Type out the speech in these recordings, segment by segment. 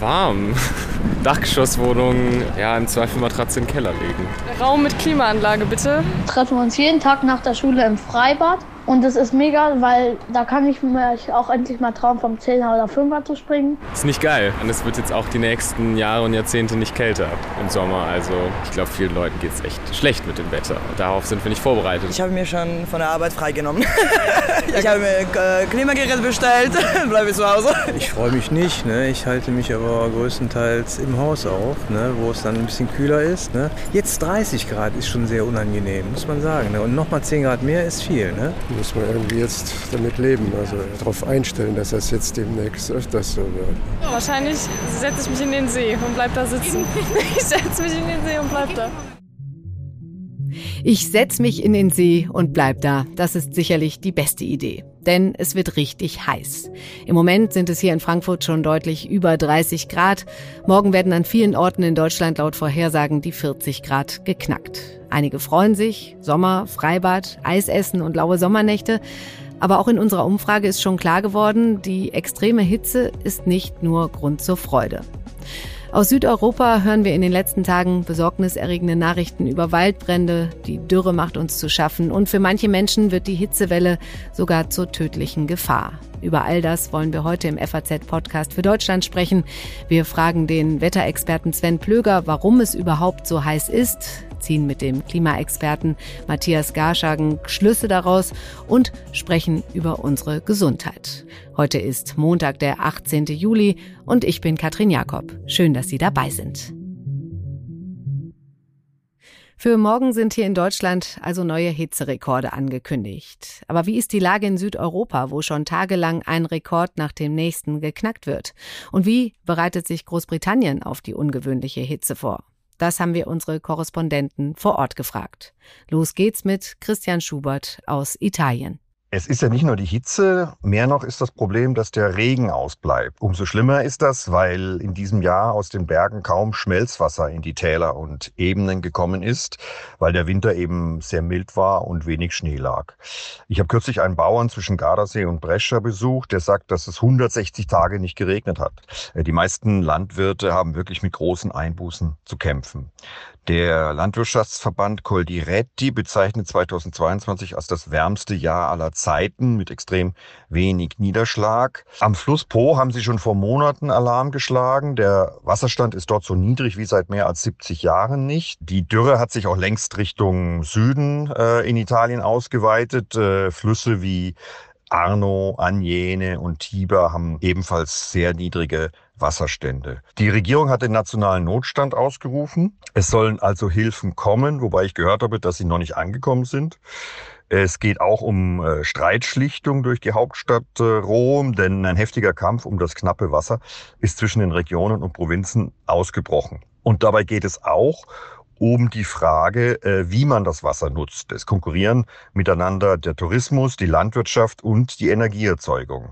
Warm. Dachgeschosswohnung, ja, im Zweifel Matratze in den Keller legen. Raum mit Klimaanlage, bitte. Treffen wir uns jeden Tag nach der Schule im Freibad. Und das ist mega, weil da kann ich mir auch endlich mal trauen, vom 10er oder 5er zu springen. Ist nicht geil. Und es wird jetzt auch die nächsten Jahre und Jahrzehnte nicht kälter im Sommer. Also ich glaube, vielen Leuten geht es echt schlecht mit dem Wetter. Darauf sind wir nicht vorbereitet. Ich habe mir schon von der Arbeit freigenommen. ich habe mir äh, Klimageräte bestellt, bleibe zu Hause. Ich freue mich nicht. Ne? Ich halte mich aber größtenteils im Haus auf, ne? wo es dann ein bisschen kühler ist. Ne? Jetzt 30 Grad ist schon sehr unangenehm, muss man sagen. Ne? Und nochmal 10 Grad mehr ist viel. Muss man irgendwie jetzt damit leben, also darauf einstellen, dass das jetzt demnächst öfters so wird. Wahrscheinlich setze ich mich in den See und bleib da sitzen. Ich setze mich in den See und bleib da. Ich setze mich in den See und bleib da. Das ist sicherlich die beste Idee. Denn es wird richtig heiß. Im Moment sind es hier in Frankfurt schon deutlich über 30 Grad. Morgen werden an vielen Orten in Deutschland laut Vorhersagen die 40 Grad geknackt. Einige freuen sich. Sommer, Freibad, Eisessen und laue Sommernächte. Aber auch in unserer Umfrage ist schon klar geworden, die extreme Hitze ist nicht nur Grund zur Freude. Aus Südeuropa hören wir in den letzten Tagen besorgniserregende Nachrichten über Waldbrände. Die Dürre macht uns zu schaffen und für manche Menschen wird die Hitzewelle sogar zur tödlichen Gefahr. Über all das wollen wir heute im FAZ-Podcast für Deutschland sprechen. Wir fragen den Wetterexperten Sven Plöger, warum es überhaupt so heiß ist, ziehen mit dem Klimaexperten Matthias Garschagen Schlüsse daraus und sprechen über unsere Gesundheit. Heute ist Montag, der 18. Juli und ich bin Katrin Jakob. Schön, dass Sie dabei sind. Für morgen sind hier in Deutschland also neue Hitzerekorde angekündigt. Aber wie ist die Lage in Südeuropa, wo schon tagelang ein Rekord nach dem nächsten geknackt wird? Und wie bereitet sich Großbritannien auf die ungewöhnliche Hitze vor? Das haben wir unsere Korrespondenten vor Ort gefragt. Los geht's mit Christian Schubert aus Italien. Es ist ja nicht nur die Hitze, mehr noch ist das Problem, dass der Regen ausbleibt. Umso schlimmer ist das, weil in diesem Jahr aus den Bergen kaum Schmelzwasser in die Täler und Ebenen gekommen ist, weil der Winter eben sehr mild war und wenig Schnee lag. Ich habe kürzlich einen Bauern zwischen Gardasee und Brescia besucht, der sagt, dass es 160 Tage nicht geregnet hat. Äh, die meisten Landwirte haben wirklich mit großen Einbußen zu kämpfen. Der Landwirtschaftsverband Coldiretti bezeichnet 2022 als das wärmste Jahr aller Zeiten mit extrem wenig Niederschlag. Am Fluss Po haben sie schon vor Monaten Alarm geschlagen. Der Wasserstand ist dort so niedrig wie seit mehr als 70 Jahren nicht. Die Dürre hat sich auch längst Richtung Süden äh, in Italien ausgeweitet. Äh, Flüsse wie Arno, Agnene und Tiber haben ebenfalls sehr niedrige Wasserstände. Die Regierung hat den nationalen Notstand ausgerufen. Es sollen also Hilfen kommen, wobei ich gehört habe, dass sie noch nicht angekommen sind. Es geht auch um äh, Streitschlichtung durch die Hauptstadt äh, Rom, denn ein heftiger Kampf um das knappe Wasser ist zwischen den Regionen und Provinzen ausgebrochen. Und dabei geht es auch um die Frage, äh, wie man das Wasser nutzt. Es konkurrieren miteinander der Tourismus, die Landwirtschaft und die Energieerzeugung.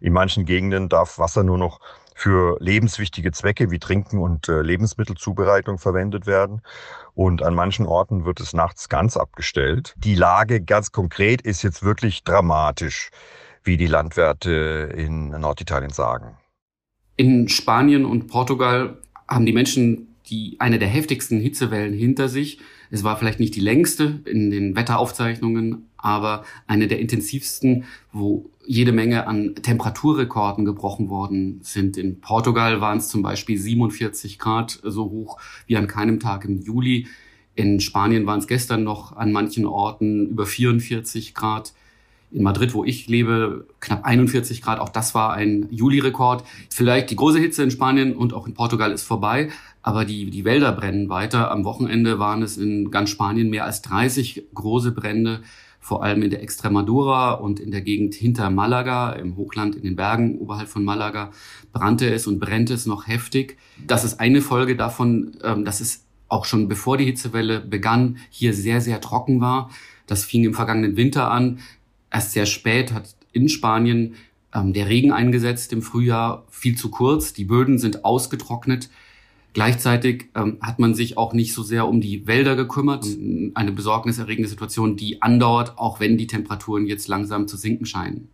In manchen Gegenden darf Wasser nur noch für lebenswichtige Zwecke wie Trinken und äh, Lebensmittelzubereitung verwendet werden. Und an manchen Orten wird es nachts ganz abgestellt. Die Lage ganz konkret ist jetzt wirklich dramatisch, wie die Landwirte in Norditalien sagen. In Spanien und Portugal haben die Menschen die eine der heftigsten Hitzewellen hinter sich. Es war vielleicht nicht die längste in den Wetteraufzeichnungen, aber eine der intensivsten, wo jede Menge an Temperaturrekorden gebrochen worden sind. In Portugal waren es zum Beispiel 47 Grad so hoch wie an keinem Tag im Juli. In Spanien waren es gestern noch an manchen Orten über 44 Grad. In Madrid, wo ich lebe, knapp 41 Grad. Auch das war ein Juli-Rekord. Vielleicht die große Hitze in Spanien und auch in Portugal ist vorbei aber die, die Wälder brennen weiter. Am Wochenende waren es in ganz Spanien mehr als 30 große Brände, vor allem in der Extremadura und in der Gegend hinter Malaga, im Hochland in den Bergen oberhalb von Malaga, brannte es und brennt es noch heftig. Das ist eine Folge davon, ähm, dass es auch schon bevor die Hitzewelle begann, hier sehr, sehr trocken war. Das fing im vergangenen Winter an. Erst sehr spät hat in Spanien ähm, der Regen eingesetzt im Frühjahr, viel zu kurz. Die Böden sind ausgetrocknet. Gleichzeitig ähm, hat man sich auch nicht so sehr um die Wälder gekümmert. Eine besorgniserregende Situation, die andauert, auch wenn die Temperaturen jetzt langsam zu sinken scheinen.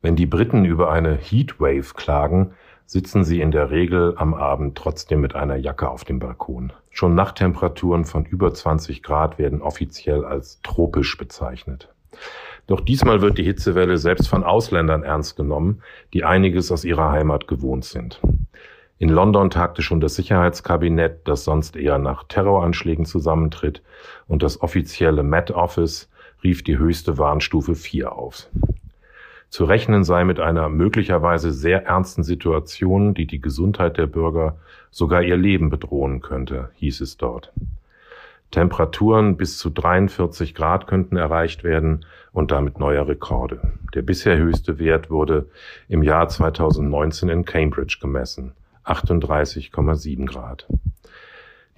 Wenn die Briten über eine Heatwave klagen, sitzen sie in der Regel am Abend trotzdem mit einer Jacke auf dem Balkon. Schon Nachttemperaturen von über 20 Grad werden offiziell als tropisch bezeichnet. Doch diesmal wird die Hitzewelle selbst von Ausländern ernst genommen, die einiges aus ihrer Heimat gewohnt sind. In London tagte schon das Sicherheitskabinett, das sonst eher nach Terroranschlägen zusammentritt, und das offizielle Met Office rief die höchste Warnstufe 4 auf. Zu rechnen sei mit einer möglicherweise sehr ernsten Situation, die die Gesundheit der Bürger, sogar ihr Leben bedrohen könnte, hieß es dort. Temperaturen bis zu 43 Grad könnten erreicht werden und damit neuer Rekorde. Der bisher höchste Wert wurde im Jahr 2019 in Cambridge gemessen, 38,7 Grad.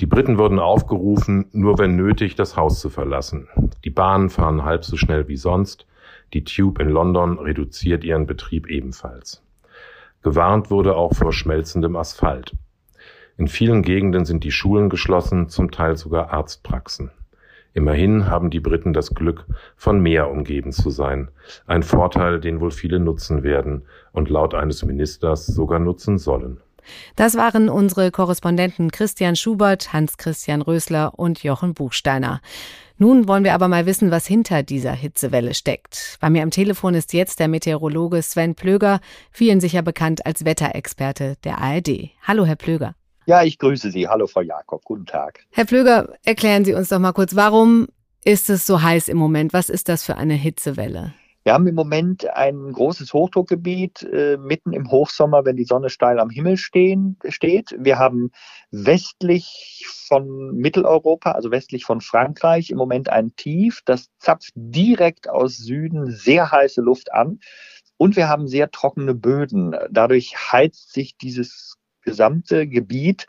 Die Briten wurden aufgerufen, nur wenn nötig das Haus zu verlassen. Die Bahnen fahren halb so schnell wie sonst. Die Tube in London reduziert ihren Betrieb ebenfalls. Gewarnt wurde auch vor schmelzendem Asphalt. In vielen Gegenden sind die Schulen geschlossen, zum Teil sogar Arztpraxen. Immerhin haben die Briten das Glück, von Meer umgeben zu sein. Ein Vorteil, den wohl viele nutzen werden und laut eines Ministers sogar nutzen sollen. Das waren unsere Korrespondenten Christian Schubert, Hans-Christian Rösler und Jochen Buchsteiner. Nun wollen wir aber mal wissen, was hinter dieser Hitzewelle steckt. Bei mir am Telefon ist jetzt der Meteorologe Sven Plöger, vielen sicher bekannt als Wetterexperte der ARD. Hallo, Herr Plöger. Ja, ich grüße Sie. Hallo, Frau Jakob. Guten Tag. Herr Plöger, erklären Sie uns doch mal kurz, warum ist es so heiß im Moment? Was ist das für eine Hitzewelle? Wir haben im Moment ein großes Hochdruckgebiet äh, mitten im Hochsommer, wenn die Sonne steil am Himmel stehen, steht. Wir haben westlich von Mitteleuropa, also westlich von Frankreich, im Moment ein Tief. Das zapft direkt aus Süden sehr heiße Luft an. Und wir haben sehr trockene Böden. Dadurch heizt sich dieses gesamte Gebiet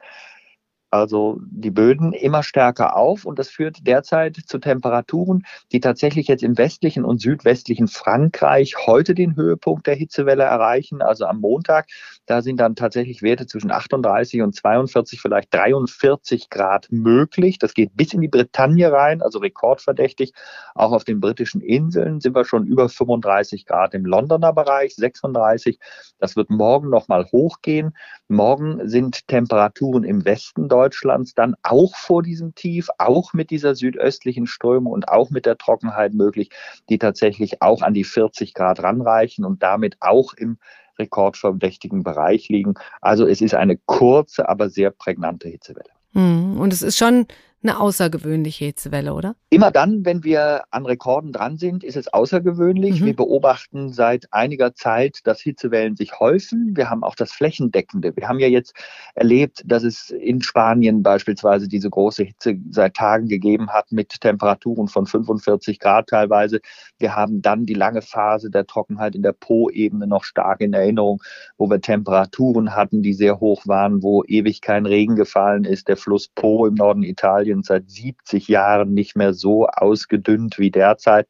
also die Böden immer stärker auf und das führt derzeit zu Temperaturen, die tatsächlich jetzt im westlichen und südwestlichen Frankreich heute den Höhepunkt der Hitzewelle erreichen, also am Montag. Da sind dann tatsächlich Werte zwischen 38 und 42, vielleicht 43 Grad möglich. Das geht bis in die Bretagne rein, also rekordverdächtig. Auch auf den britischen Inseln sind wir schon über 35 Grad im Londoner Bereich, 36. Das wird morgen nochmal hochgehen. Morgen sind Temperaturen im Westen Deutschlands dann auch vor diesem Tief, auch mit dieser südöstlichen Strömung und auch mit der Trockenheit möglich, die tatsächlich auch an die 40 Grad ranreichen und damit auch im rekordverdächtigen Bereich liegen. Also es ist eine kurze, aber sehr prägnante Hitzewelle. Hm, und es ist schon eine außergewöhnliche Hitzewelle, oder? Immer dann, wenn wir an Rekorden dran sind, ist es außergewöhnlich. Mhm. Wir beobachten seit einiger Zeit, dass Hitzewellen sich häufen. Wir haben auch das Flächendeckende. Wir haben ja jetzt erlebt, dass es in Spanien beispielsweise diese große Hitze seit Tagen gegeben hat mit Temperaturen von 45 Grad teilweise. Wir haben dann die lange Phase der Trockenheit in der Po-Ebene noch stark in Erinnerung, wo wir Temperaturen hatten, die sehr hoch waren, wo ewig kein Regen gefallen ist. Der Fluss Po im Norden Italiens Italien seit 70 Jahren nicht mehr so ausgedünnt wie derzeit.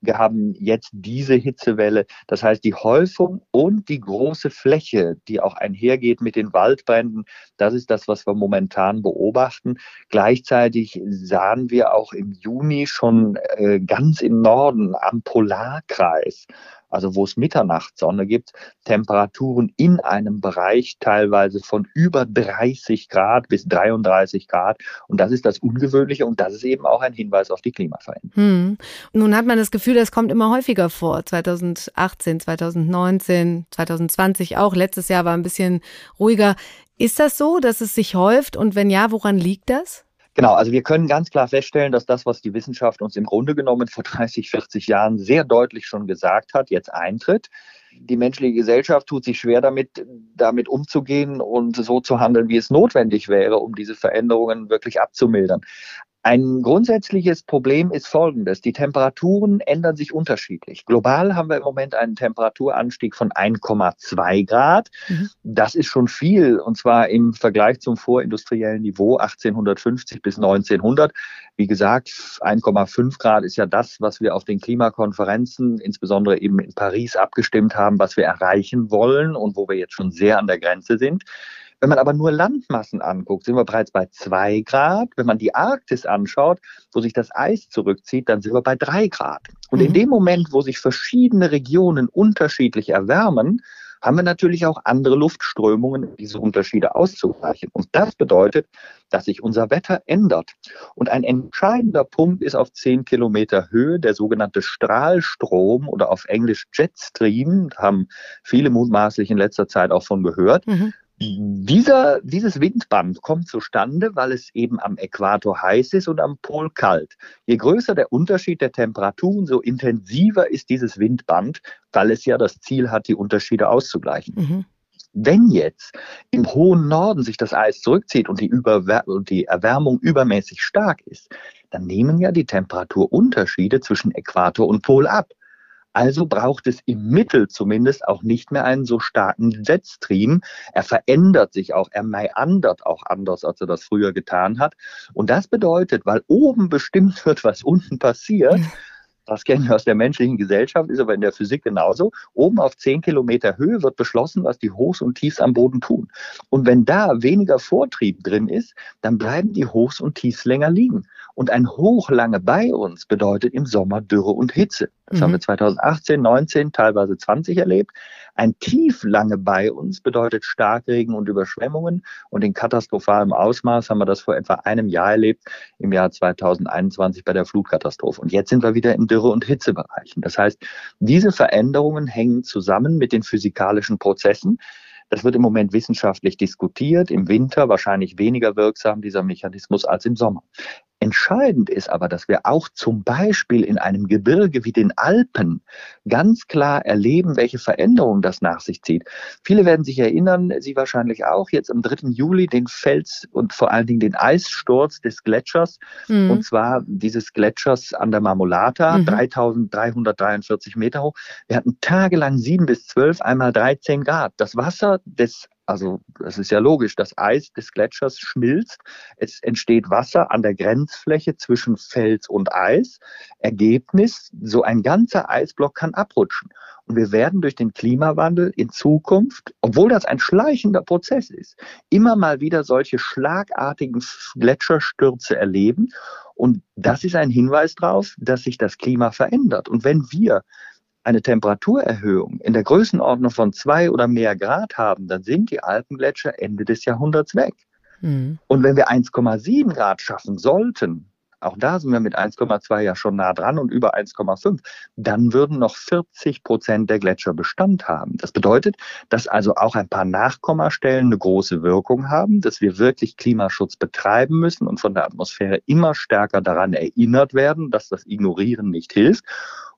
Wir haben jetzt diese Hitzewelle. Das heißt, die Häufung und die große Fläche, die auch einhergeht mit den Waldbränden, das ist das, was wir momentan beobachten. Gleichzeitig sahen wir auch im Juni schon äh, ganz im Norden am Polarkreis also wo es Mitternachtssonne gibt, Temperaturen in einem Bereich teilweise von über 30 Grad bis 33 Grad. Und das ist das Ungewöhnliche und das ist eben auch ein Hinweis auf die Klimaveränderung. Hm. Nun hat man das Gefühl, das kommt immer häufiger vor. 2018, 2019, 2020 auch. Letztes Jahr war ein bisschen ruhiger. Ist das so, dass es sich häuft? Und wenn ja, woran liegt das? Genau, also wir können ganz klar feststellen, dass das, was die Wissenschaft uns im Grunde genommen vor 30, 40 Jahren sehr deutlich schon gesagt hat, jetzt eintritt. Die menschliche Gesellschaft tut sich schwer damit, damit umzugehen und so zu handeln, wie es notwendig wäre, um diese Veränderungen wirklich abzumildern. Ein grundsätzliches Problem ist folgendes. Die Temperaturen ändern sich unterschiedlich. Global haben wir im Moment einen Temperaturanstieg von 1,2 Grad. Mhm. Das ist schon viel, und zwar im Vergleich zum vorindustriellen Niveau 1850 bis 1900. Wie gesagt, 1,5 Grad ist ja das, was wir auf den Klimakonferenzen, insbesondere eben in Paris, abgestimmt haben, was wir erreichen wollen und wo wir jetzt schon sehr an der Grenze sind. Wenn man aber nur Landmassen anguckt, sind wir bereits bei zwei Grad. Wenn man die Arktis anschaut, wo sich das Eis zurückzieht, dann sind wir bei drei Grad. Und mhm. in dem Moment, wo sich verschiedene Regionen unterschiedlich erwärmen, haben wir natürlich auch andere Luftströmungen, um diese Unterschiede auszugleichen. Und das bedeutet, dass sich unser Wetter ändert. Und ein entscheidender Punkt ist auf 10 Kilometer Höhe der sogenannte Strahlstrom oder auf Englisch Jetstream. Da haben viele mutmaßlich in letzter Zeit auch von gehört. Mhm. Dieser, dieses Windband kommt zustande, weil es eben am Äquator heiß ist und am Pol kalt. Je größer der Unterschied der Temperaturen, so intensiver ist dieses Windband, weil es ja das Ziel hat, die Unterschiede auszugleichen. Mhm. Wenn jetzt im hohen Norden sich das Eis zurückzieht und die, Überwer und die Erwärmung übermäßig stark ist, dann nehmen ja die Temperaturunterschiede zwischen Äquator und Pol ab. Also braucht es im Mittel zumindest auch nicht mehr einen so starken Jetstream. Er verändert sich auch, er meandert auch anders, als er das früher getan hat. Und das bedeutet, weil oben bestimmt wird, was unten passiert, das kennen wir aus der menschlichen Gesellschaft, ist aber in der Physik genauso. Oben auf 10 Kilometer Höhe wird beschlossen, was die Hochs und Tiefs am Boden tun. Und wenn da weniger Vortrieb drin ist, dann bleiben die Hochs und Tiefs länger liegen. Und ein Hoch lange bei uns bedeutet im Sommer Dürre und Hitze. Das mhm. haben wir 2018, 19, teilweise 20 erlebt. Ein Tief lange bei uns bedeutet Starkregen und Überschwemmungen. Und in katastrophalem Ausmaß haben wir das vor etwa einem Jahr erlebt, im Jahr 2021 bei der Flutkatastrophe. Und jetzt sind wir wieder in Dürre- und Hitzebereichen. Das heißt, diese Veränderungen hängen zusammen mit den physikalischen Prozessen. Das wird im Moment wissenschaftlich diskutiert. Im Winter wahrscheinlich weniger wirksam dieser Mechanismus als im Sommer. Entscheidend ist aber, dass wir auch zum Beispiel in einem Gebirge wie den Alpen ganz klar erleben, welche Veränderungen das nach sich zieht. Viele werden sich erinnern, Sie wahrscheinlich auch, jetzt am 3. Juli den Fels und vor allen Dingen den Eissturz des Gletschers, mhm. und zwar dieses Gletschers an der Marmolata, mhm. 3343 Meter hoch. Wir hatten tagelang sieben bis zwölf, einmal 13 Grad. Das Wasser des also das ist ja logisch, das Eis des Gletschers schmilzt, es entsteht Wasser an der Grenzfläche zwischen Fels und Eis. Ergebnis, so ein ganzer Eisblock kann abrutschen. Und wir werden durch den Klimawandel in Zukunft, obwohl das ein schleichender Prozess ist, immer mal wieder solche schlagartigen Gletscherstürze erleben. Und das ist ein Hinweis darauf, dass sich das Klima verändert. Und wenn wir eine Temperaturerhöhung in der Größenordnung von zwei oder mehr Grad haben, dann sind die Alpengletscher Ende des Jahrhunderts weg. Mhm. Und wenn wir 1,7 Grad schaffen sollten, auch da sind wir mit 1,2 ja schon nah dran und über 1,5, dann würden noch 40 Prozent der Gletscher Bestand haben. Das bedeutet, dass also auch ein paar Nachkommastellen eine große Wirkung haben, dass wir wirklich Klimaschutz betreiben müssen und von der Atmosphäre immer stärker daran erinnert werden, dass das Ignorieren nicht hilft.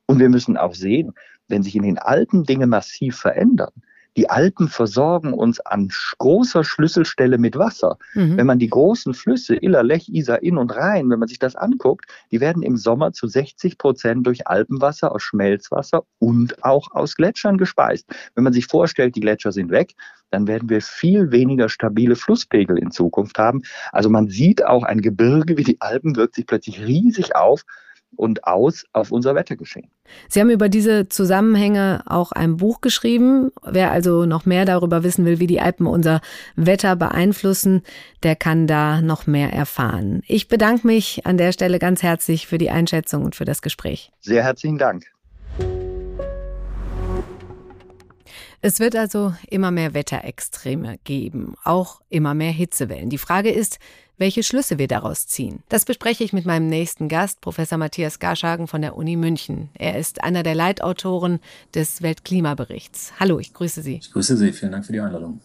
Und wir müssen auch sehen, wenn sich in den Alpen Dinge massiv verändern, die Alpen versorgen uns an großer Schlüsselstelle mit Wasser. Mhm. Wenn man die großen Flüsse, Iller, Lech, Isar, Inn und Rhein, wenn man sich das anguckt, die werden im Sommer zu 60 Prozent durch Alpenwasser aus Schmelzwasser und auch aus Gletschern gespeist. Wenn man sich vorstellt, die Gletscher sind weg, dann werden wir viel weniger stabile Flusspegel in Zukunft haben. Also man sieht auch ein Gebirge wie die Alpen wirkt sich plötzlich riesig auf und aus auf unser Wettergeschehen. Sie haben über diese Zusammenhänge auch ein Buch geschrieben. Wer also noch mehr darüber wissen will, wie die Alpen unser Wetter beeinflussen, der kann da noch mehr erfahren. Ich bedanke mich an der Stelle ganz herzlich für die Einschätzung und für das Gespräch. Sehr herzlichen Dank. Es wird also immer mehr Wetterextreme geben, auch immer mehr Hitzewellen. Die Frage ist, welche Schlüsse wir daraus ziehen. Das bespreche ich mit meinem nächsten Gast, Professor Matthias Garschagen von der Uni München. Er ist einer der Leitautoren des Weltklimaberichts. Hallo, ich grüße Sie. Ich grüße Sie, vielen Dank für die Einladung.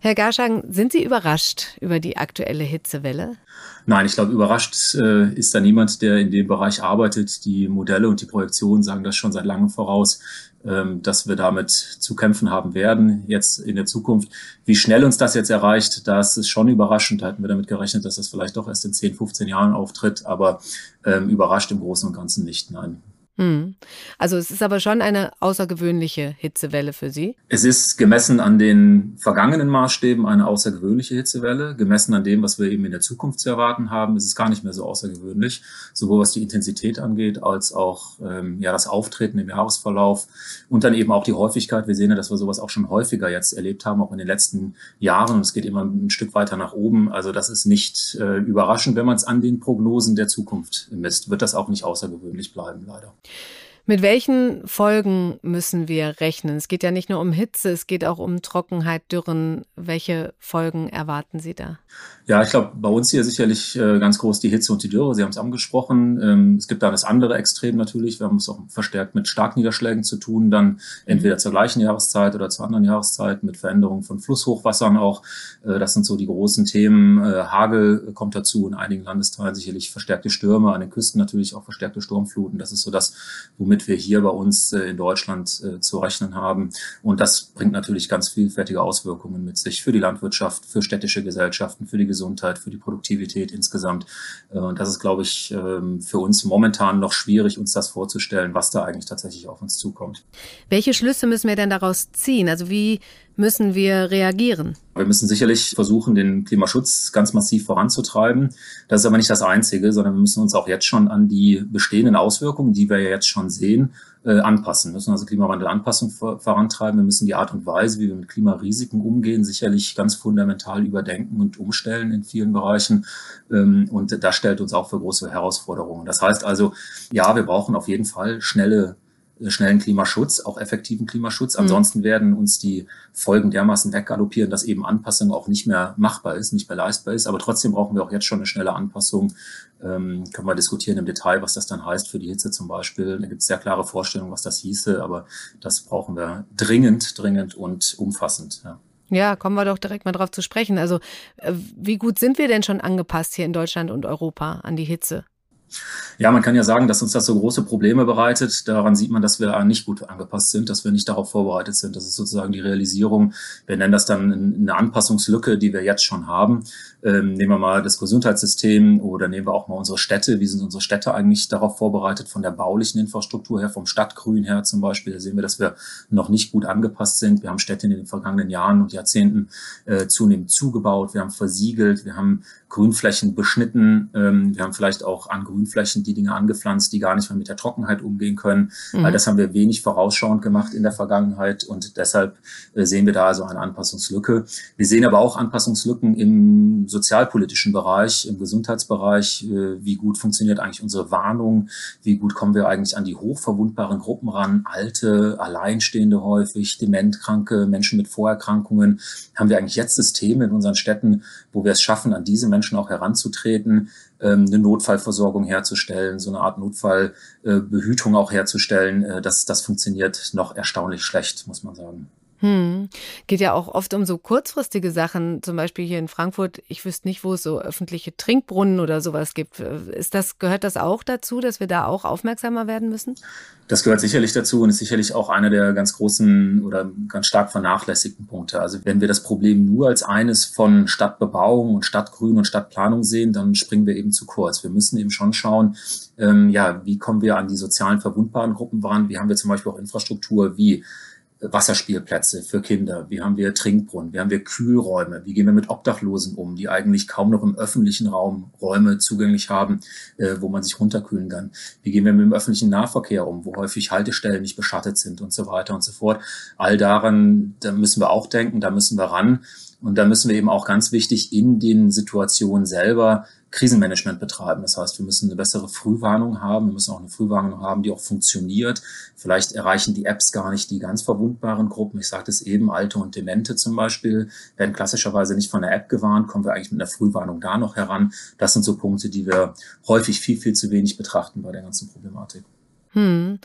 Herr Garschagen, sind Sie überrascht über die aktuelle Hitzewelle? Nein, ich glaube, überrascht äh, ist da niemand, der in dem Bereich arbeitet. Die Modelle und die Projektionen sagen das schon seit langem voraus, ähm, dass wir damit zu kämpfen haben werden, jetzt in der Zukunft. Wie schnell uns das jetzt erreicht, das ist schon überraschend. Da hatten wir damit gerechnet, dass das vielleicht doch erst in 10, 15 Jahren auftritt, aber ähm, überrascht im Großen und Ganzen nicht, nein. Hm. Also es ist aber schon eine außergewöhnliche Hitzewelle für Sie. Es ist gemessen an den vergangenen Maßstäben eine außergewöhnliche Hitzewelle. Gemessen an dem, was wir eben in der Zukunft zu erwarten haben, ist es gar nicht mehr so außergewöhnlich. Sowohl was die Intensität angeht, als auch ähm, ja, das Auftreten im Jahresverlauf und dann eben auch die Häufigkeit. Wir sehen ja, dass wir sowas auch schon häufiger jetzt erlebt haben, auch in den letzten Jahren. Und es geht immer ein Stück weiter nach oben. Also das ist nicht äh, überraschend, wenn man es an den Prognosen der Zukunft misst. Wird das auch nicht außergewöhnlich bleiben, leider. Mit welchen Folgen müssen wir rechnen? Es geht ja nicht nur um Hitze, es geht auch um Trockenheit, Dürren. Welche Folgen erwarten Sie da? Ja, ich glaube, bei uns hier sicherlich äh, ganz groß die Hitze und die Dürre. Sie haben es angesprochen. Ähm, es gibt da das andere Extrem natürlich. Wir haben es auch verstärkt mit Starkniederschlägen zu tun, dann entweder zur gleichen Jahreszeit oder zur anderen Jahreszeit mit Veränderungen von Flusshochwassern auch. Äh, das sind so die großen Themen. Äh, Hagel kommt dazu in einigen Landesteilen sicherlich verstärkte Stürme, an den Küsten natürlich auch verstärkte Sturmfluten. Das ist so das, womit wir hier bei uns äh, in Deutschland äh, zu rechnen haben. Und das bringt natürlich ganz vielfältige Auswirkungen mit sich für die Landwirtschaft, für städtische Gesellschaften, für die Gesundheit, für die Produktivität insgesamt. Äh, und das ist, glaube ich, ähm, für uns momentan noch schwierig, uns das vorzustellen, was da eigentlich tatsächlich auf uns zukommt. Welche Schlüsse müssen wir denn daraus ziehen? Also wie müssen wir reagieren? Wir müssen sicherlich versuchen, den Klimaschutz ganz massiv voranzutreiben. Das ist aber nicht das Einzige, sondern wir müssen uns auch jetzt schon an die bestehenden Auswirkungen, die wir ja jetzt schon sehen, äh, anpassen. Wir müssen also Klimawandelanpassung vor, vorantreiben. Wir müssen die Art und Weise, wie wir mit Klimarisiken umgehen, sicherlich ganz fundamental überdenken und umstellen in vielen Bereichen. Ähm, und das stellt uns auch für große Herausforderungen. Das heißt also, ja, wir brauchen auf jeden Fall schnelle schnellen Klimaschutz, auch effektiven Klimaschutz. Mhm. Ansonsten werden uns die Folgen dermaßen weggaloppieren, dass eben Anpassung auch nicht mehr machbar ist, nicht mehr leistbar ist. Aber trotzdem brauchen wir auch jetzt schon eine schnelle Anpassung. Ähm, können wir diskutieren im Detail, was das dann heißt für die Hitze zum Beispiel. Da gibt es sehr klare Vorstellungen, was das hieße, aber das brauchen wir dringend, dringend und umfassend. Ja. Ja, kommen wir doch direkt mal drauf zu sprechen. Also, äh, wie gut sind wir denn schon angepasst hier in Deutschland und Europa an die Hitze? Ja, man kann ja sagen, dass uns das so große Probleme bereitet. Daran sieht man, dass wir nicht gut angepasst sind, dass wir nicht darauf vorbereitet sind. Das ist sozusagen die Realisierung. Wir nennen das dann eine Anpassungslücke, die wir jetzt schon haben. Ähm, nehmen wir mal das Gesundheitssystem oder nehmen wir auch mal unsere Städte. Wie sind unsere Städte eigentlich darauf vorbereitet von der baulichen Infrastruktur her, vom Stadtgrün her zum Beispiel? Da sehen wir, dass wir noch nicht gut angepasst sind. Wir haben Städte in den vergangenen Jahren und Jahrzehnten äh, zunehmend zugebaut. Wir haben versiegelt. Wir haben Grünflächen beschnitten. Ähm, wir haben vielleicht auch an Grünflächen die Dinge angepflanzt, die gar nicht mehr mit der Trockenheit umgehen können. Mhm. Weil das haben wir wenig vorausschauend gemacht in der Vergangenheit und deshalb äh, sehen wir da also eine Anpassungslücke. Wir sehen aber auch Anpassungslücken im sozialpolitischen Bereich, im Gesundheitsbereich. Äh, wie gut funktioniert eigentlich unsere Warnung? Wie gut kommen wir eigentlich an die hochverwundbaren Gruppen ran? Alte, Alleinstehende häufig, Dementkranke, Menschen mit Vorerkrankungen. Haben wir eigentlich jetzt Systeme in unseren Städten, wo wir es schaffen, an diese Menschen auch heranzutreten, eine Notfallversorgung herzustellen, so eine Art Notfallbehütung auch herzustellen. Äh, das, das funktioniert noch erstaunlich schlecht, muss man sagen. Hm. Geht ja auch oft um so kurzfristige Sachen, zum Beispiel hier in Frankfurt. Ich wüsste nicht, wo es so öffentliche Trinkbrunnen oder sowas gibt. Ist das, gehört das auch dazu, dass wir da auch aufmerksamer werden müssen? Das gehört sicherlich dazu und ist sicherlich auch einer der ganz großen oder ganz stark vernachlässigten Punkte. Also wenn wir das Problem nur als eines von Stadtbebauung und Stadtgrün und Stadtplanung sehen, dann springen wir eben zu kurz. Wir müssen eben schon schauen, ähm, ja, wie kommen wir an die sozialen verwundbaren Gruppen ran? Wie haben wir zum Beispiel auch Infrastruktur wie Wasserspielplätze für Kinder, wie haben wir Trinkbrunnen, wie haben wir Kühlräume, wie gehen wir mit Obdachlosen um, die eigentlich kaum noch im öffentlichen Raum Räume zugänglich haben, äh, wo man sich runterkühlen kann. Wie gehen wir mit dem öffentlichen Nahverkehr um, wo häufig Haltestellen nicht beschattet sind und so weiter und so fort. All daran, da müssen wir auch denken, da müssen wir ran. Und da müssen wir eben auch ganz wichtig in den Situationen selber Krisenmanagement betreiben. Das heißt, wir müssen eine bessere Frühwarnung haben. Wir müssen auch eine Frühwarnung haben, die auch funktioniert. Vielleicht erreichen die Apps gar nicht die ganz verwundbaren Gruppen. Ich sagte es eben, Alte und Demente zum Beispiel werden klassischerweise nicht von der App gewarnt. Kommen wir eigentlich mit einer Frühwarnung da noch heran? Das sind so Punkte, die wir häufig viel, viel zu wenig betrachten bei der ganzen Problematik. Hm.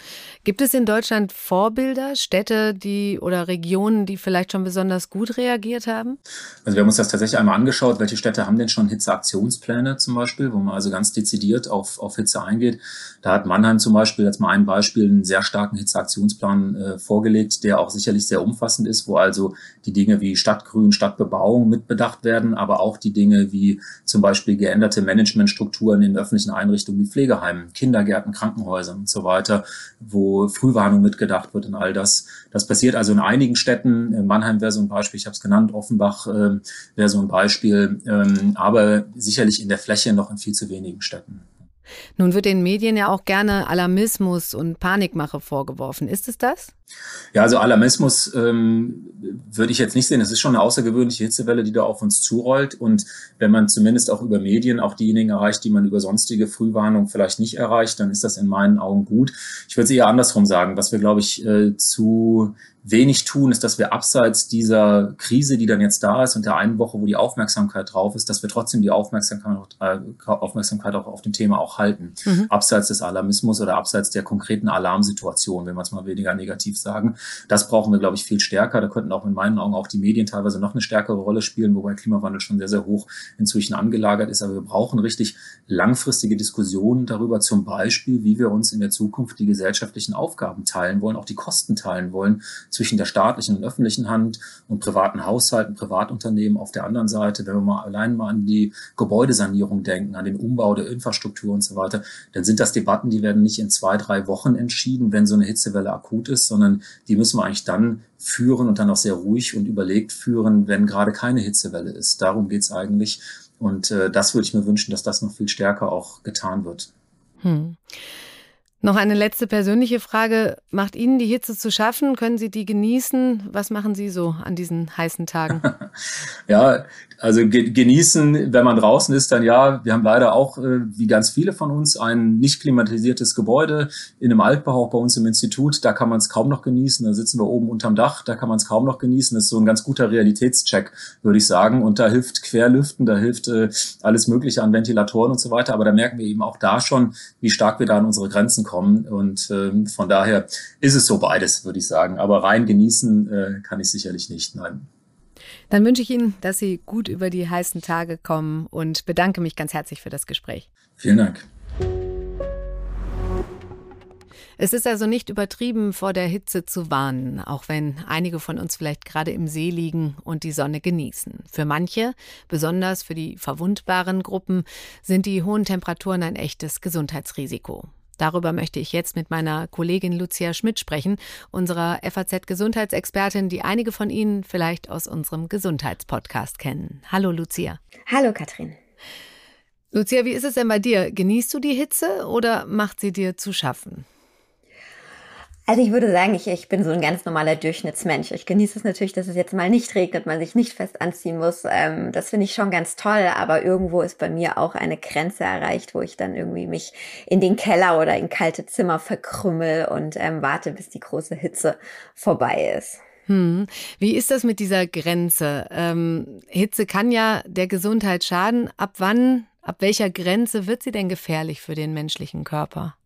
Gibt es in Deutschland Vorbilder, Städte, die oder Regionen, die vielleicht schon besonders gut reagiert haben? Also wir haben uns das tatsächlich einmal angeschaut, welche Städte haben denn schon Hitzeaktionspläne zum Beispiel, wo man also ganz dezidiert auf, auf Hitze eingeht. Da hat Mannheim zum Beispiel, jetzt mal ein Beispiel, einen sehr starken Hitzeaktionsplan äh, vorgelegt, der auch sicherlich sehr umfassend ist, wo also die Dinge wie Stadtgrün, Stadtbebauung mitbedacht werden, aber auch die Dinge wie zum Beispiel geänderte Managementstrukturen in öffentlichen Einrichtungen wie Pflegeheimen, Kindergärten, Krankenhäusern und so weiter weiter, wo Frühwarnung mitgedacht wird und all das. Das passiert also in einigen Städten. Mannheim wäre so ein Beispiel, ich habe es genannt, Offenbach äh, wäre so ein Beispiel, ähm, aber sicherlich in der Fläche noch in viel zu wenigen Städten. Nun wird den Medien ja auch gerne Alarmismus und Panikmache vorgeworfen. Ist es das? Ja, also Alarmismus ähm, würde ich jetzt nicht sehen. Es ist schon eine außergewöhnliche Hitzewelle, die da auf uns zurollt. Und wenn man zumindest auch über Medien auch diejenigen erreicht, die man über sonstige Frühwarnung vielleicht nicht erreicht, dann ist das in meinen Augen gut. Ich würde es eher andersrum sagen. Was wir, glaube ich, äh, zu wenig tun, ist, dass wir abseits dieser Krise, die dann jetzt da ist und der einen Woche, wo die Aufmerksamkeit drauf ist, dass wir trotzdem die Aufmerksamkeit, äh, Aufmerksamkeit auch auf dem Thema auch halten. Mhm. Abseits des Alarmismus oder abseits der konkreten Alarmsituation, wenn man es mal weniger negativ sagen. Das brauchen wir, glaube ich, viel stärker. Da könnten auch in meinen Augen auch die Medien teilweise noch eine stärkere Rolle spielen, wobei Klimawandel schon sehr, sehr hoch inzwischen angelagert ist. Aber wir brauchen richtig langfristige Diskussionen darüber, zum Beispiel, wie wir uns in der Zukunft die gesellschaftlichen Aufgaben teilen wollen, auch die Kosten teilen wollen zwischen der staatlichen und öffentlichen Hand und privaten Haushalten, Privatunternehmen auf der anderen Seite. Wenn wir mal allein mal an die Gebäudesanierung denken, an den Umbau der Infrastruktur und so weiter, dann sind das Debatten, die werden nicht in zwei, drei Wochen entschieden, wenn so eine Hitzewelle akut ist, sondern die müssen wir eigentlich dann führen und dann auch sehr ruhig und überlegt führen, wenn gerade keine Hitzewelle ist. Darum geht's eigentlich. Und äh, das würde ich mir wünschen, dass das noch viel stärker auch getan wird. Hm. Noch eine letzte persönliche Frage. Macht Ihnen die Hitze zu schaffen? Können Sie die genießen? Was machen Sie so an diesen heißen Tagen? ja, also genießen, wenn man draußen ist, dann ja. Wir haben leider auch, äh, wie ganz viele von uns, ein nicht klimatisiertes Gebäude in einem Altbau bei uns im Institut. Da kann man es kaum noch genießen. Da sitzen wir oben unterm Dach, da kann man es kaum noch genießen. Das ist so ein ganz guter Realitätscheck, würde ich sagen. Und da hilft Querlüften, da hilft äh, alles Mögliche an Ventilatoren und so weiter. Aber da merken wir eben auch da schon, wie stark wir da an unsere Grenzen kommen. Und äh, von daher ist es so beides, würde ich sagen. Aber rein genießen äh, kann ich sicherlich nicht. Nein. Dann wünsche ich Ihnen, dass Sie gut über die heißen Tage kommen und bedanke mich ganz herzlich für das Gespräch. Vielen Dank. Es ist also nicht übertrieben, vor der Hitze zu warnen, auch wenn einige von uns vielleicht gerade im See liegen und die Sonne genießen. Für manche, besonders für die verwundbaren Gruppen, sind die hohen Temperaturen ein echtes Gesundheitsrisiko. Darüber möchte ich jetzt mit meiner Kollegin Lucia Schmidt sprechen, unserer FAZ-Gesundheitsexpertin, die einige von Ihnen vielleicht aus unserem Gesundheitspodcast kennen. Hallo Lucia. Hallo Katrin. Lucia, wie ist es denn bei dir? Genießt du die Hitze oder macht sie dir zu schaffen? Also ich würde sagen, ich, ich bin so ein ganz normaler Durchschnittsmensch. Ich genieße es natürlich, dass es jetzt mal nicht regnet, man sich nicht fest anziehen muss. Ähm, das finde ich schon ganz toll, aber irgendwo ist bei mir auch eine Grenze erreicht, wo ich dann irgendwie mich in den Keller oder in kalte Zimmer verkrümmel und ähm, warte, bis die große Hitze vorbei ist. Hm. Wie ist das mit dieser Grenze? Ähm, Hitze kann ja der Gesundheit schaden. Ab wann, ab welcher Grenze wird sie denn gefährlich für den menschlichen Körper?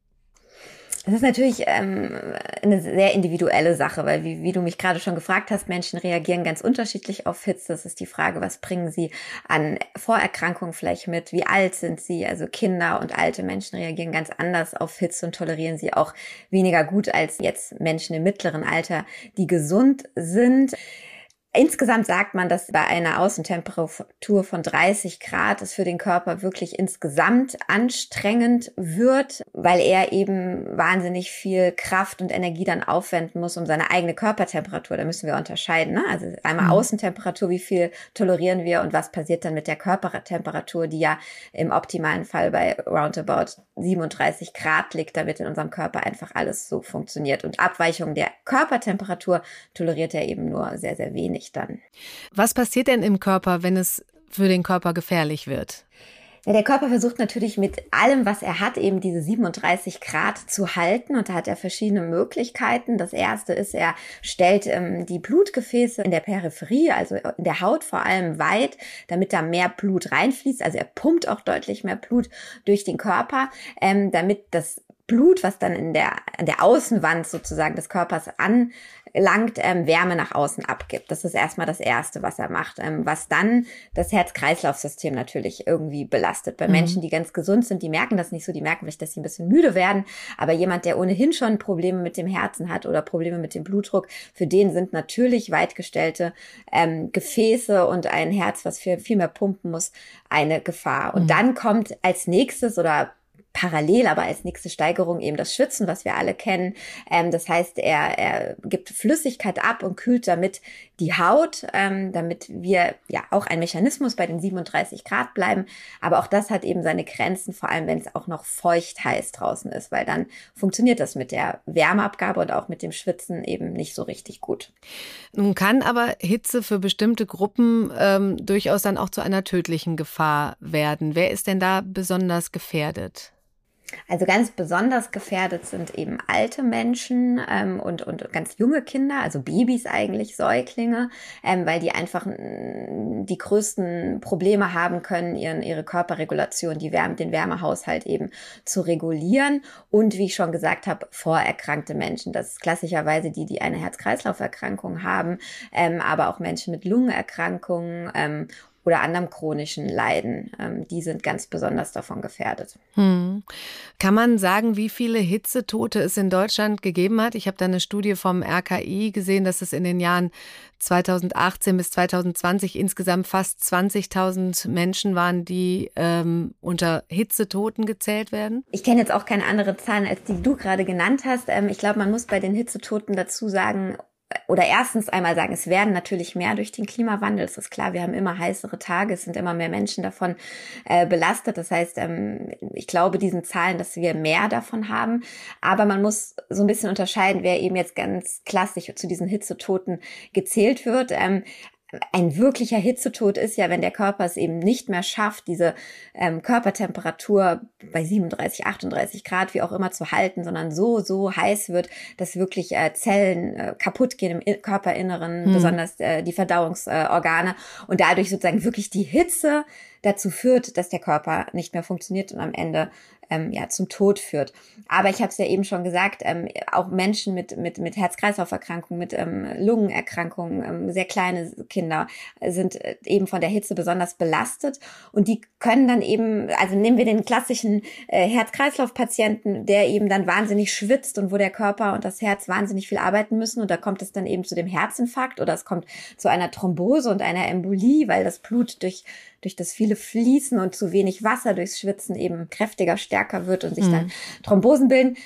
Das ist natürlich ähm, eine sehr individuelle Sache, weil wie, wie du mich gerade schon gefragt hast, Menschen reagieren ganz unterschiedlich auf Hitze. Das ist die Frage, was bringen sie an Vorerkrankungen vielleicht mit? Wie alt sind sie? Also Kinder und alte Menschen reagieren ganz anders auf Hitze und tolerieren sie auch weniger gut als jetzt Menschen im mittleren Alter, die gesund sind. Insgesamt sagt man, dass bei einer Außentemperatur von 30 Grad es für den Körper wirklich insgesamt anstrengend wird, weil er eben wahnsinnig viel Kraft und Energie dann aufwenden muss, um seine eigene Körpertemperatur, da müssen wir unterscheiden. Ne? Also einmal mhm. Außentemperatur, wie viel tolerieren wir und was passiert dann mit der Körpertemperatur, die ja im optimalen Fall bei roundabout 37 Grad liegt, damit in unserem Körper einfach alles so funktioniert. Und Abweichung der Körpertemperatur toleriert er eben nur sehr, sehr wenig gefährlich dann. Was passiert denn im Körper, wenn es für den Körper gefährlich wird? Ja, der Körper versucht natürlich mit allem, was er hat, eben diese 37 Grad zu halten. Und da hat er verschiedene Möglichkeiten. Das erste ist, er stellt ähm, die Blutgefäße in der Peripherie, also in der Haut vor allem weit, damit da mehr Blut reinfließt. Also er pumpt auch deutlich mehr Blut durch den Körper, ähm, damit das Blut, was dann in der, an der Außenwand sozusagen des Körpers an langt, ähm, Wärme nach außen abgibt. Das ist erstmal das Erste, was er macht. Ähm, was dann das Herz-Kreislauf-System natürlich irgendwie belastet. Bei mhm. Menschen, die ganz gesund sind, die merken das nicht so, die merken vielleicht, dass sie ein bisschen müde werden. Aber jemand, der ohnehin schon Probleme mit dem Herzen hat oder Probleme mit dem Blutdruck, für den sind natürlich weitgestellte ähm, Gefäße und ein Herz, was viel, viel mehr pumpen muss, eine Gefahr. Und mhm. dann kommt als nächstes oder parallel, aber als nächste Steigerung eben das Schwitzen, was wir alle kennen. Ähm, das heißt, er, er gibt Flüssigkeit ab und kühlt damit die Haut, ähm, damit wir ja auch ein Mechanismus bei den 37 Grad bleiben. Aber auch das hat eben seine Grenzen, vor allem wenn es auch noch feucht heiß draußen ist, weil dann funktioniert das mit der Wärmeabgabe und auch mit dem Schwitzen eben nicht so richtig gut. Nun kann aber Hitze für bestimmte Gruppen ähm, durchaus dann auch zu einer tödlichen Gefahr werden. Wer ist denn da besonders gefährdet? Also ganz besonders gefährdet sind eben alte Menschen ähm, und, und ganz junge Kinder, also Babys eigentlich, Säuglinge, ähm, weil die einfach die größten Probleme haben können, ihren, ihre Körperregulation, die Wärme, den Wärmehaushalt eben zu regulieren. Und wie ich schon gesagt habe, vorerkrankte Menschen. Das ist klassischerweise die, die eine Herz-Kreislauf-Erkrankung haben, ähm, aber auch Menschen mit Lungenerkrankungen ähm, oder anderem chronischen Leiden. Ähm, die sind ganz besonders davon gefährdet. Hm. Kann man sagen, wie viele Hitzetote es in Deutschland gegeben hat? Ich habe da eine Studie vom RKI gesehen, dass es in den Jahren 2018 bis 2020 insgesamt fast 20.000 Menschen waren, die ähm, unter Hitzetoten gezählt werden. Ich kenne jetzt auch keine andere Zahlen, als die du gerade genannt hast. Ähm, ich glaube, man muss bei den Hitzetoten dazu sagen, oder erstens einmal sagen, es werden natürlich mehr durch den Klimawandel. Es ist klar, wir haben immer heißere Tage, es sind immer mehr Menschen davon äh, belastet. Das heißt, ähm, ich glaube diesen Zahlen, dass wir mehr davon haben. Aber man muss so ein bisschen unterscheiden, wer eben jetzt ganz klassisch zu diesen Hitzetoten gezählt wird. Ähm, ein wirklicher Hitzetod ist ja, wenn der Körper es eben nicht mehr schafft, diese ähm, Körpertemperatur bei 37, 38 Grad, wie auch immer, zu halten, sondern so, so heiß wird, dass wirklich äh, Zellen äh, kaputt gehen im Körperinneren, hm. besonders äh, die Verdauungsorgane und dadurch sozusagen wirklich die Hitze dazu führt, dass der Körper nicht mehr funktioniert und am Ende ähm, ja, zum Tod führt. Aber ich habe es ja eben schon gesagt, ähm, auch Menschen mit, mit, mit Herz-Kreislauf-Erkrankungen, mit ähm, Lungenerkrankungen, ähm, sehr kleine Kinder sind äh, eben von der Hitze besonders belastet und die können dann eben, also nehmen wir den klassischen äh, Herz-Kreislauf-Patienten, der eben dann wahnsinnig schwitzt und wo der Körper und das Herz wahnsinnig viel arbeiten müssen und da kommt es dann eben zu dem Herzinfarkt oder es kommt zu einer Thrombose und einer Embolie, weil das Blut durch durch das viele Fließen und zu wenig Wasser durchs Schwitzen eben kräftiger, stärker wird und sich mhm. dann Thrombosen bilden.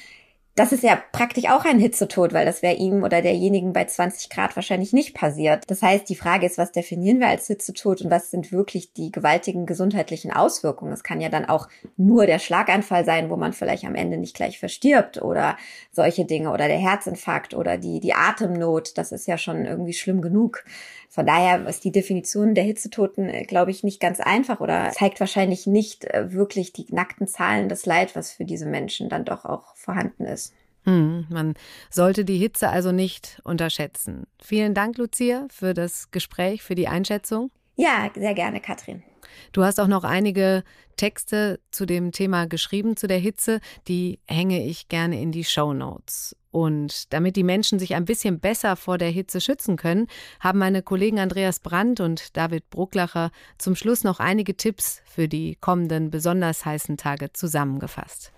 Das ist ja praktisch auch ein Hitzetod, weil das wäre ihm oder derjenigen bei 20 Grad wahrscheinlich nicht passiert. Das heißt, die Frage ist, was definieren wir als Hitzetod und was sind wirklich die gewaltigen gesundheitlichen Auswirkungen? Es kann ja dann auch nur der Schlaganfall sein, wo man vielleicht am Ende nicht gleich verstirbt oder solche Dinge oder der Herzinfarkt oder die, die Atemnot. Das ist ja schon irgendwie schlimm genug. Von daher ist die Definition der Hitzetoten, äh, glaube ich, nicht ganz einfach oder zeigt wahrscheinlich nicht äh, wirklich die nackten Zahlen des Leid, was für diese Menschen dann doch auch vorhanden ist. Hm, man sollte die Hitze also nicht unterschätzen. Vielen Dank, Lucia, für das Gespräch, für die Einschätzung. Ja, sehr gerne, Katrin. Du hast auch noch einige Texte zu dem Thema geschrieben, zu der Hitze. Die hänge ich gerne in die Show Notes. Und damit die Menschen sich ein bisschen besser vor der Hitze schützen können, haben meine Kollegen Andreas Brandt und David Brucklacher zum Schluss noch einige Tipps für die kommenden besonders heißen Tage zusammengefasst.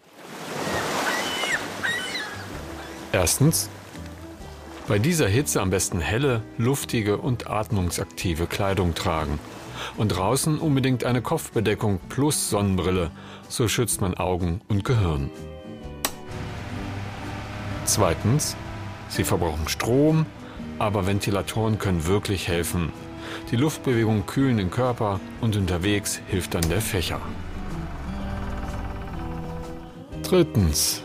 Erstens. Bei dieser Hitze am besten helle, luftige und atmungsaktive Kleidung tragen. Und draußen unbedingt eine Kopfbedeckung plus Sonnenbrille, so schützt man Augen und Gehirn. Zweitens, sie verbrauchen Strom, aber Ventilatoren können wirklich helfen. Die Luftbewegung kühlen den Körper und unterwegs hilft dann der Fächer. Drittens.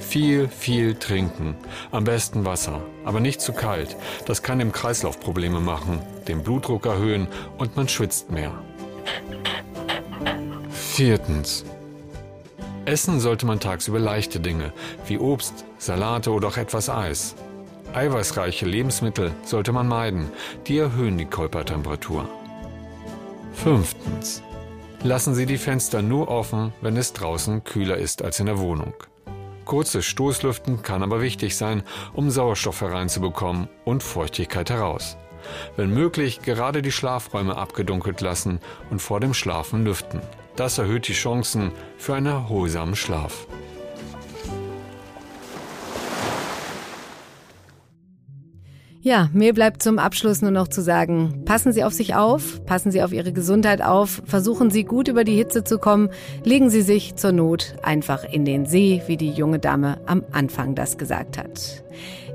Viel, viel trinken. Am besten Wasser, aber nicht zu kalt. Das kann dem Kreislauf Probleme machen, den Blutdruck erhöhen und man schwitzt mehr. Viertens. Essen sollte man tagsüber leichte Dinge, wie Obst, Salate oder auch etwas Eis. Eiweißreiche Lebensmittel sollte man meiden, die erhöhen die Körpertemperatur. Fünftens. Lassen Sie die Fenster nur offen, wenn es draußen kühler ist als in der Wohnung. Kurzes Stoßlüften kann aber wichtig sein, um Sauerstoff hereinzubekommen und Feuchtigkeit heraus. Wenn möglich, gerade die Schlafräume abgedunkelt lassen und vor dem Schlafen lüften. Das erhöht die Chancen für einen erholsamen Schlaf. Ja, mir bleibt zum Abschluss nur noch zu sagen, passen Sie auf sich auf, passen Sie auf Ihre Gesundheit auf, versuchen Sie gut über die Hitze zu kommen, legen Sie sich zur Not einfach in den See, wie die junge Dame am Anfang das gesagt hat.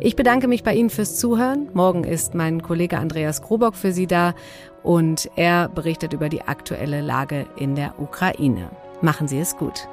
Ich bedanke mich bei Ihnen fürs Zuhören. Morgen ist mein Kollege Andreas Grobock für Sie da und er berichtet über die aktuelle Lage in der Ukraine. Machen Sie es gut.